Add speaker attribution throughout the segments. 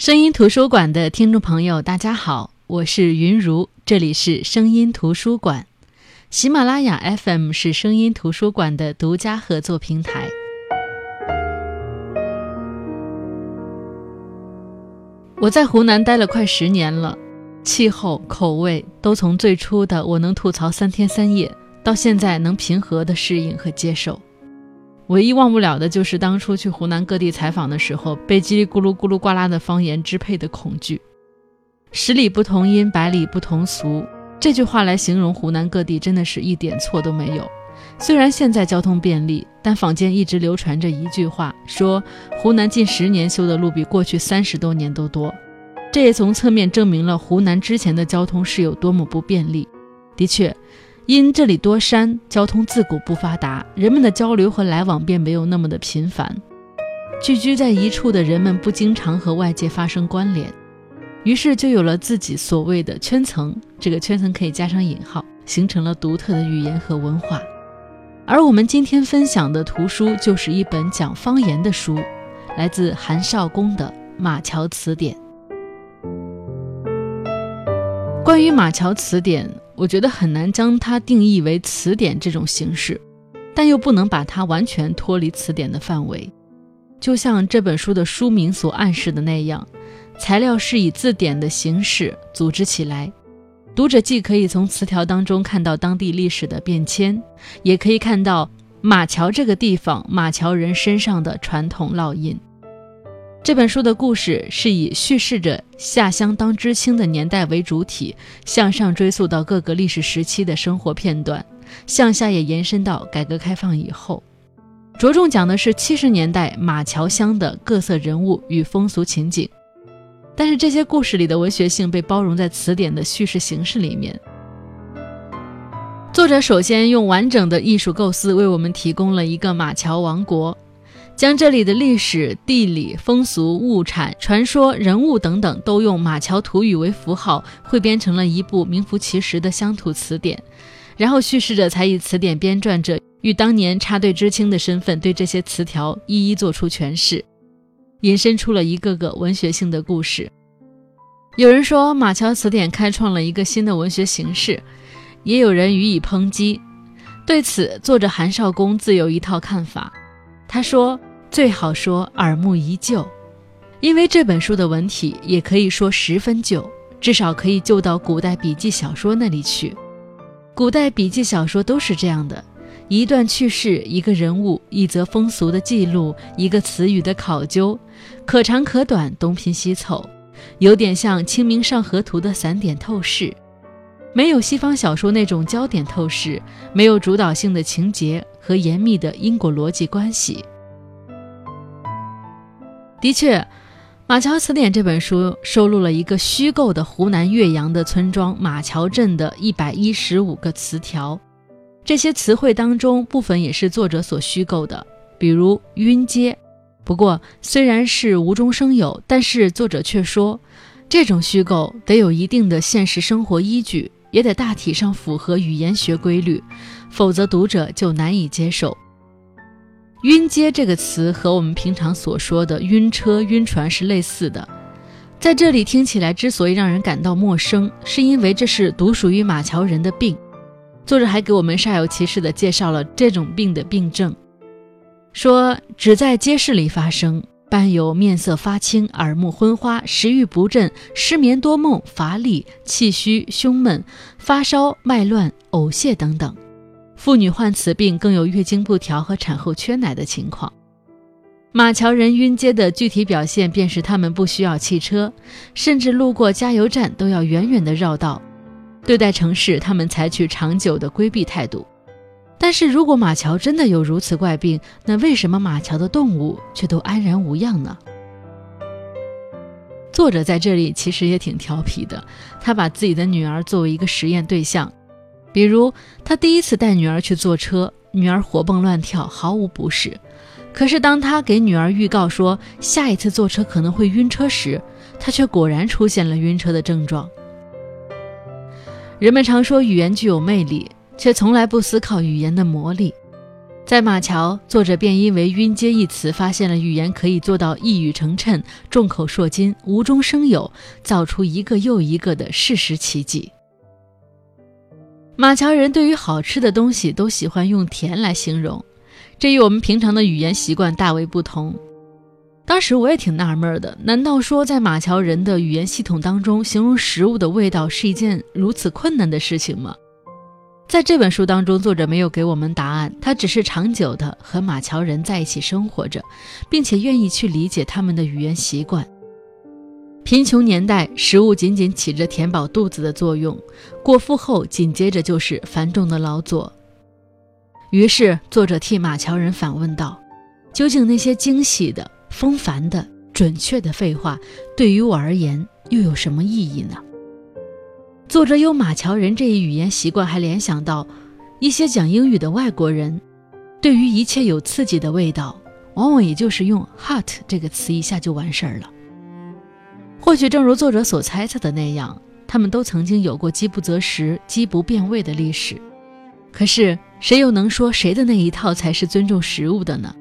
Speaker 1: 声音图书馆的听众朋友，大家好，我是云如，这里是声音图书馆。喜马拉雅 FM 是声音图书馆的独家合作平台。我在湖南待了快十年了，气候、口味都从最初的我能吐槽三天三夜，到现在能平和的适应和接受。唯一忘不了的就是当初去湖南各地采访的时候，被叽里咕噜咕噜呱啦的方言支配的恐惧。十里不同音，百里不同俗，这句话来形容湖南各地真的是一点错都没有。虽然现在交通便利，但坊间一直流传着一句话，说湖南近十年修的路比过去三十多年都多。这也从侧面证明了湖南之前的交通是有多么不便利。的确。因这里多山，交通自古不发达，人们的交流和来往便没有那么的频繁。聚居在一处的人们不经常和外界发生关联，于是就有了自己所谓的圈层。这个圈层可以加上引号，形成了独特的语言和文化。而我们今天分享的图书就是一本讲方言的书，来自韩少功的《马桥词典》。关于《马桥词典》。我觉得很难将它定义为词典这种形式，但又不能把它完全脱离词典的范围。就像这本书的书名所暗示的那样，材料是以字典的形式组织起来，读者既可以从词条当中看到当地历史的变迁，也可以看到马桥这个地方马桥人身上的传统烙印。这本书的故事是以叙事着下乡当知青的年代为主体，向上追溯到各个历史时期的生活片段，向下也延伸到改革开放以后，着重讲的是七十年代马桥乡的各色人物与风俗情景。但是这些故事里的文学性被包容在词典的叙事形式里面。作者首先用完整的艺术构思为我们提供了一个马桥王国。将这里的历史、地理、风俗、物产、传说、人物等等，都用马桥土语为符号，汇编成了一部名副其实的乡土词典。然后叙事者才以词典编撰者与当年插队知青的身份，对这些词条一一做出诠释，引申出了一个个文学性的故事。有人说马桥词典开创了一个新的文学形式，也有人予以抨击。对此，作者韩少功自有一套看法。他说。最好说耳目一旧，因为这本书的文体也可以说十分旧，至少可以旧到古代笔记小说那里去。古代笔记小说都是这样的：一段趣事，一个人物，一则风俗的记录，一个词语的考究，可长可短，东拼西凑，有点像《清明上河图》的散点透视，没有西方小说那种焦点透视，没有主导性的情节和严密的因果逻辑关系。的确，《马桥词典》这本书收录了一个虚构的湖南岳阳的村庄马桥镇的一百一十五个词条。这些词汇当中，部分也是作者所虚构的，比如“晕街”。不过，虽然是无中生有，但是作者却说，这种虚构得有一定的现实生活依据，也得大体上符合语言学规律，否则读者就难以接受。晕街这个词和我们平常所说的晕车、晕船是类似的，在这里听起来之所以让人感到陌生，是因为这是独属于马桥人的病。作者还给我们煞有其事地介绍了这种病的病症，说只在街市里发生，伴有面色发青、耳目昏花、食欲不振、失眠多梦、乏力、气虚、胸闷、发烧、脉乱、呕泻等等。妇女患此病更有月经不调和产后缺奶的情况。马桥人晕街的具体表现便是他们不需要汽车，甚至路过加油站都要远远的绕道。对待城市，他们采取长久的规避态度。但是如果马桥真的有如此怪病，那为什么马桥的动物却都安然无恙呢？作者在这里其实也挺调皮的，他把自己的女儿作为一个实验对象。比如，他第一次带女儿去坐车，女儿活蹦乱跳，毫无不适。可是，当他给女儿预告说下一次坐车可能会晕车时，他却果然出现了晕车的症状。人们常说语言具有魅力，却从来不思考语言的魔力。在马桥，作者便因为“晕阶”一词，发现了语言可以做到一语成谶、众口铄金、无中生有，造出一个又一个的事实奇迹。马桥人对于好吃的东西都喜欢用甜来形容，这与我们平常的语言习惯大为不同。当时我也挺纳闷的，难道说在马桥人的语言系统当中，形容食物的味道是一件如此困难的事情吗？在这本书当中，作者没有给我们答案，他只是长久的和马桥人在一起生活着，并且愿意去理解他们的语言习惯。贫穷年代，食物仅仅起着填饱肚子的作用，过腹后紧接着就是繁重的劳作。于是，作者替马桥人反问道：“究竟那些精细的、风繁的、准确的废话，对于我而言又有什么意义呢？”作者有马桥人这一语言习惯，还联想到一些讲英语的外国人，对于一切有刺激的味道，往往也就是用 hot 这个词一下就完事儿了。或许正如作者所猜测的那样，他们都曾经有过饥不择食、饥不变味的历史。可是谁又能说谁的那一套才是尊重食物的呢？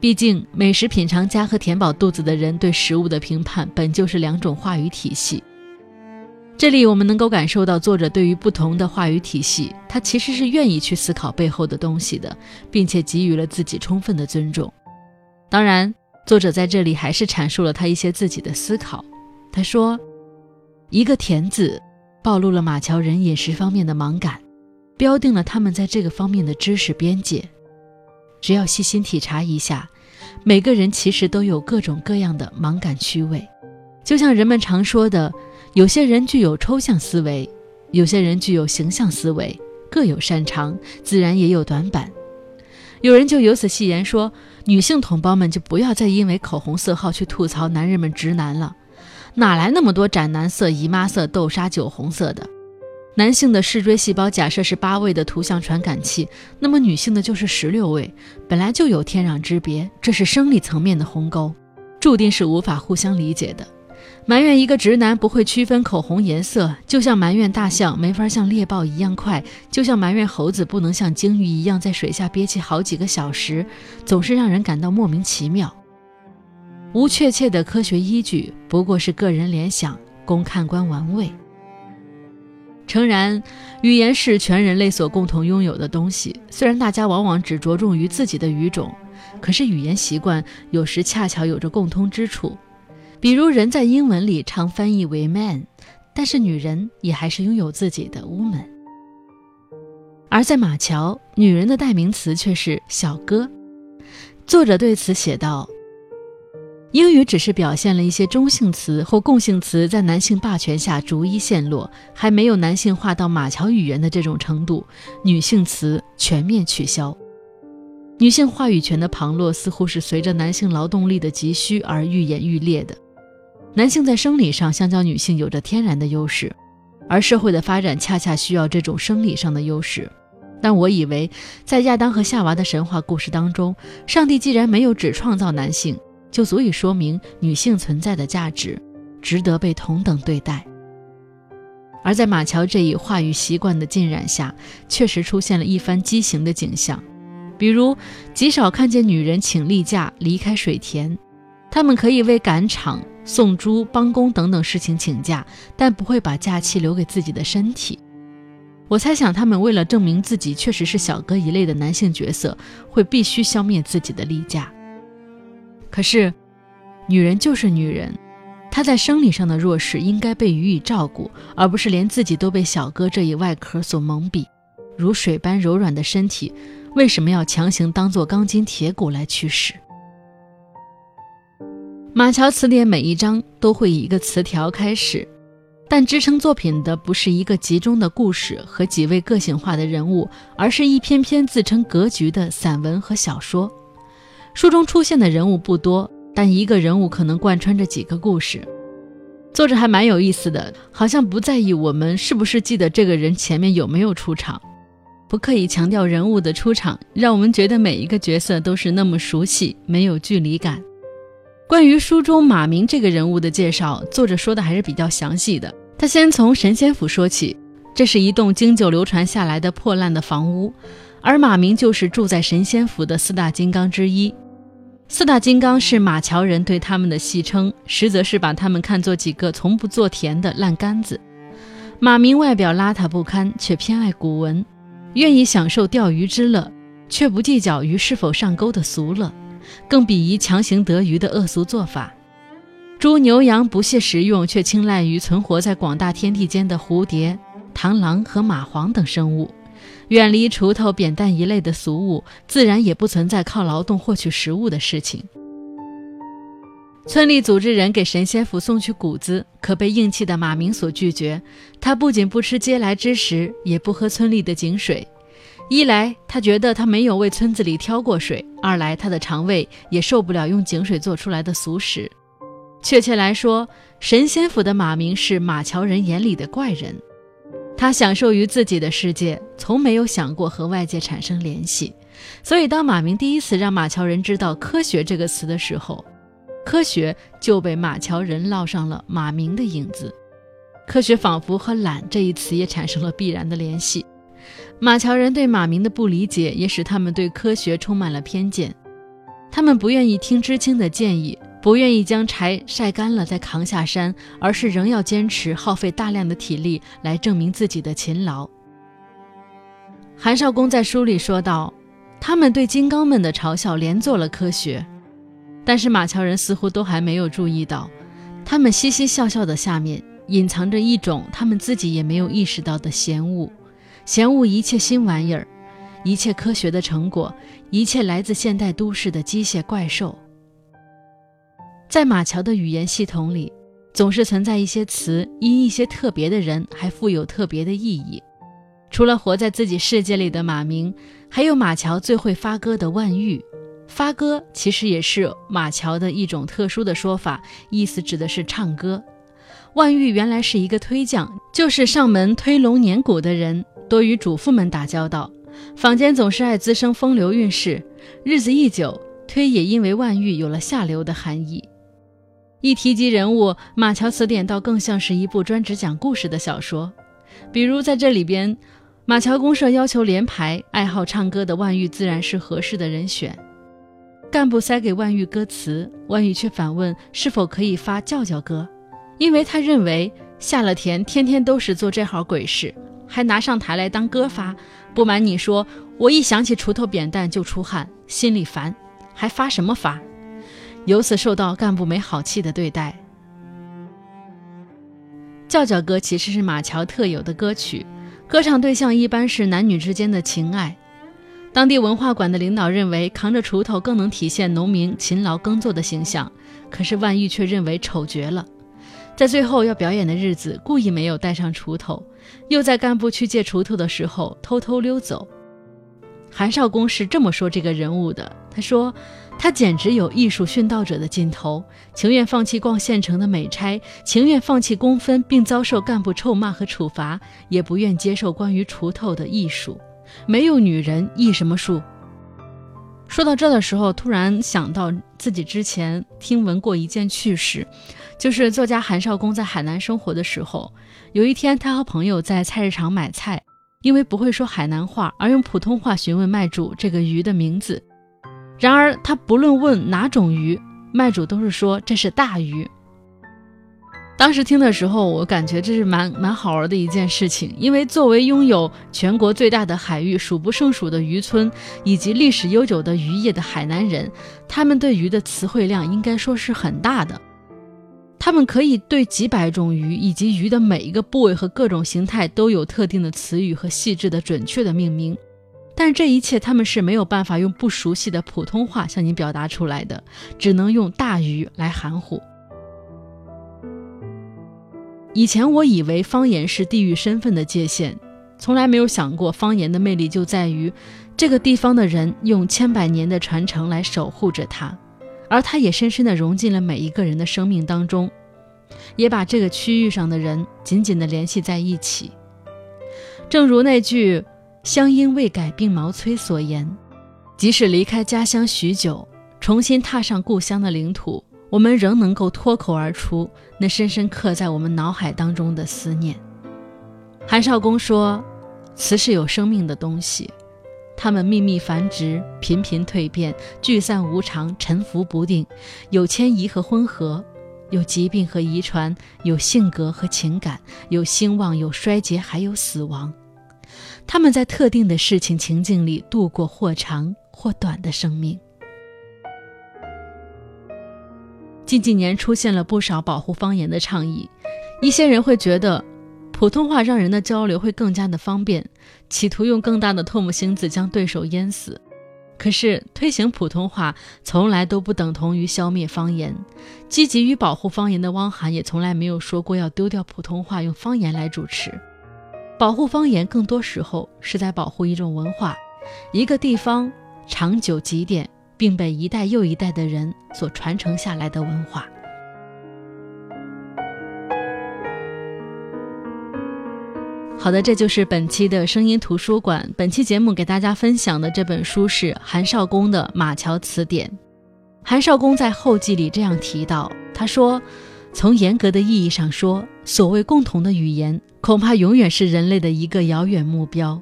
Speaker 1: 毕竟美食品尝家和填饱肚子的人对食物的评判本就是两种话语体系。这里我们能够感受到，作者对于不同的话语体系，他其实是愿意去思考背后的东西的，并且给予了自己充分的尊重。当然，作者在这里还是阐述了他一些自己的思考。他说：“一个‘田’字，暴露了马桥人饮食方面的盲感，标定了他们在这个方面的知识边界。只要细心体察一下，每个人其实都有各种各样的盲感区位，就像人们常说的。”有些人具有抽象思维，有些人具有形象思维，各有擅长，自然也有短板。有人就由此戏言说，女性同胞们就不要再因为口红色号去吐槽男人们直男了，哪来那么多斩男色、姨妈色、豆沙、酒红色的？男性的视锥细胞假设是八位的图像传感器，那么女性的就是十六位，本来就有天壤之别，这是生理层面的鸿沟，注定是无法互相理解的。埋怨一个直男不会区分口红颜色，就像埋怨大象没法像猎豹一样快，就像埋怨猴子不能像鲸鱼一样在水下憋气好几个小时，总是让人感到莫名其妙。无确切的科学依据，不过是个人联想，供看官玩味。诚然，语言是全人类所共同拥有的东西，虽然大家往往只着重于自己的语种，可是语言习惯有时恰巧有着共通之处。比如，人在英文里常翻译为 man，但是女人也还是拥有自己的 woman。而在马桥，女人的代名词却是小哥。作者对此写道：“英语只是表现了一些中性词或共性词在男性霸权下逐一陷落，还没有男性化到马桥语言的这种程度，女性词全面取消。女性话语权的旁落，似乎是随着男性劳动力的急需而愈演愈烈的。”男性在生理上相较女性有着天然的优势，而社会的发展恰恰需要这种生理上的优势。但我以为，在亚当和夏娃的神话故事当中，上帝既然没有只创造男性，就足以说明女性存在的价值，值得被同等对待。而在马乔这一话语习惯的浸染下，确实出现了一番畸形的景象，比如极少看见女人请例假离开水田，她们可以为赶场。送猪、帮工等等事情请假，但不会把假期留给自己的身体。我猜想，他们为了证明自己确实是小哥一类的男性角色，会必须消灭自己的例假。可是，女人就是女人，她在生理上的弱势应该被予以照顾，而不是连自己都被小哥这一外壳所蒙蔽。如水般柔软的身体，为什么要强行当做钢筋铁骨来驱使？马桥词典每一章都会以一个词条开始，但支撑作品的不是一个集中的故事和几位个性化的人物，而是一篇篇自称格局的散文和小说。书中出现的人物不多，但一个人物可能贯穿着几个故事。作者还蛮有意思的，好像不在意我们是不是记得这个人前面有没有出场，不刻意强调人物的出场，让我们觉得每一个角色都是那么熟悉，没有距离感。关于书中马明这个人物的介绍，作者说的还是比较详细的。他先从神仙府说起，这是一栋经久流传下来的破烂的房屋，而马明就是住在神仙府的四大金刚之一。四大金刚是马桥人对他们的戏称，实则是把他们看作几个从不做田的烂杆子。马明外表邋遢不堪，却偏爱古文，愿意享受钓鱼之乐，却不计较鱼是否上钩的俗乐，更鄙夷强行得鱼的恶俗做法。猪牛羊不屑食用，却青睐于存活在广大天地间的蝴蝶、螳螂和蚂蟥等生物。远离锄头、扁担一类的俗物，自然也不存在靠劳动获取食物的事情。村里组织人给神仙府送去谷子，可被硬气的马明所拒绝。他不仅不吃嗟来之食，也不喝村里的井水。一来他觉得他没有为村子里挑过水；二来他的肠胃也受不了用井水做出来的俗食。确切来说，神仙府的马明是马桥人眼里的怪人。他享受于自己的世界，从没有想过和外界产生联系。所以，当马明第一次让马桥人知道“科学”这个词的时候，科学就被马桥人烙上了马明的影子。科学仿佛和“懒”这一词也产生了必然的联系。马桥人对马明的不理解，也使他们对科学充满了偏见。他们不愿意听知青的建议。不愿意将柴晒干了再扛下山，而是仍要坚持耗费大量的体力来证明自己的勤劳。韩少功在书里说道：“他们对金刚们的嘲笑连做了科学，但是马桥人似乎都还没有注意到，他们嘻嘻笑笑的下面隐藏着一种他们自己也没有意识到的嫌恶，嫌恶一切新玩意儿，一切科学的成果，一切来自现代都市的机械怪兽。”在马桥的语言系统里，总是存在一些词，因一些特别的人，还富有特别的意义。除了活在自己世界里的马明，还有马桥最会发歌的万玉。发歌其实也是马桥的一种特殊的说法，意思指的是唱歌。万玉原来是一个推将，就是上门推龙撵鼓的人，多与主妇们打交道，坊间总是爱滋生风流韵事。日子一久，推也因为万玉有了下流的含义。一提及人物，马桥词典倒更像是一部专职讲故事的小说。比如在这里边，马桥公社要求连排，爱好唱歌的万玉自然是合适的人选。干部塞给万玉歌词，万玉却反问是否可以发叫叫歌，因为他认为下了田天天都是做这号鬼事，还拿上台来当歌发。不瞒你说，我一想起锄头扁担就出汗，心里烦，还发什么发？由此受到干部没好气的对待。叫叫歌其实是马桥特有的歌曲，歌唱对象一般是男女之间的情爱。当地文化馆的领导认为扛着锄头更能体现农民勤劳耕作的形象，可是万玉却认为丑绝了。在最后要表演的日子，故意没有带上锄头，又在干部去借锄头的时候偷偷溜走。韩少功是这么说这个人物的，他说。他简直有艺术殉道者的劲头，情愿放弃逛县城的美差，情愿放弃工分，并遭受干部臭骂和处罚，也不愿接受关于锄头的艺术。没有女人艺什么术？说到这的时候，突然想到自己之前听闻过一件趣事，就是作家韩少功在海南生活的时候，有一天他和朋友在菜市场买菜，因为不会说海南话，而用普通话询问卖主这个鱼的名字。然而，他不论问哪种鱼，卖主都是说这是大鱼。当时听的时候，我感觉这是蛮蛮好玩的一件事情，因为作为拥有全国最大的海域、数不胜数的渔村以及历史悠久的渔业的海南人，他们对鱼的词汇量应该说是很大的。他们可以对几百种鱼以及鱼的每一个部位和各种形态都有特定的词语和细致的、准确的命名。但这一切他们是没有办法用不熟悉的普通话向你表达出来的，只能用大鱼来含糊。以前我以为方言是地域身份的界限，从来没有想过方言的魅力就在于这个地方的人用千百年的传承来守护着它，而它也深深地融进了每一个人的生命当中，也把这个区域上的人紧紧地联系在一起。正如那句。乡音未改鬓毛衰所言，即使离开家乡许久，重新踏上故乡的领土，我们仍能够脱口而出那深深刻在我们脑海当中的思念。韩少功说：“词是有生命的东西，它们秘密繁殖，频频蜕变，聚散无常，沉浮不定，有迁移和混合，有疾病和遗传，有性格和情感，有兴旺，有衰竭，还有死亡。他们在特定的事情情境里度过或长或短的生命。近几年出现了不少保护方言的倡议，一些人会觉得普通话让人的交流会更加的方便，企图用更大的唾沫星子将对手淹死。可是推行普通话从来都不等同于消灭方言，积极于保护方言的汪涵也从来没有说过要丢掉普通话，用方言来主持。保护方言更多时候是在保护一种文化，一个地方长久积淀。并被一代又一代的人所传承下来的文化。好的，这就是本期的声音图书馆。本期节目给大家分享的这本书是韩少功的《马桥词典》。韩少功在后记里这样提到，他说：“从严格的意义上说，所谓共同的语言，恐怕永远是人类的一个遥远目标。”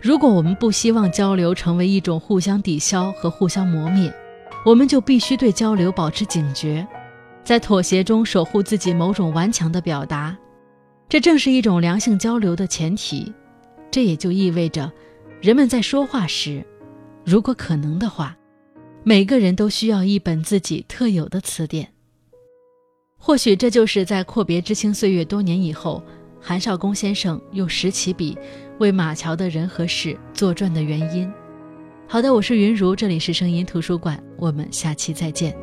Speaker 1: 如果我们不希望交流成为一种互相抵消和互相磨灭，我们就必须对交流保持警觉，在妥协中守护自己某种顽强的表达。这正是一种良性交流的前提。这也就意味着，人们在说话时，如果可能的话，每个人都需要一本自己特有的词典。或许这就是在阔别知青岁月多年以后。韩少功先生用拾起笔为马桥的人和事作传的原因。好的，我是云如，这里是声音图书馆，我们下期再见。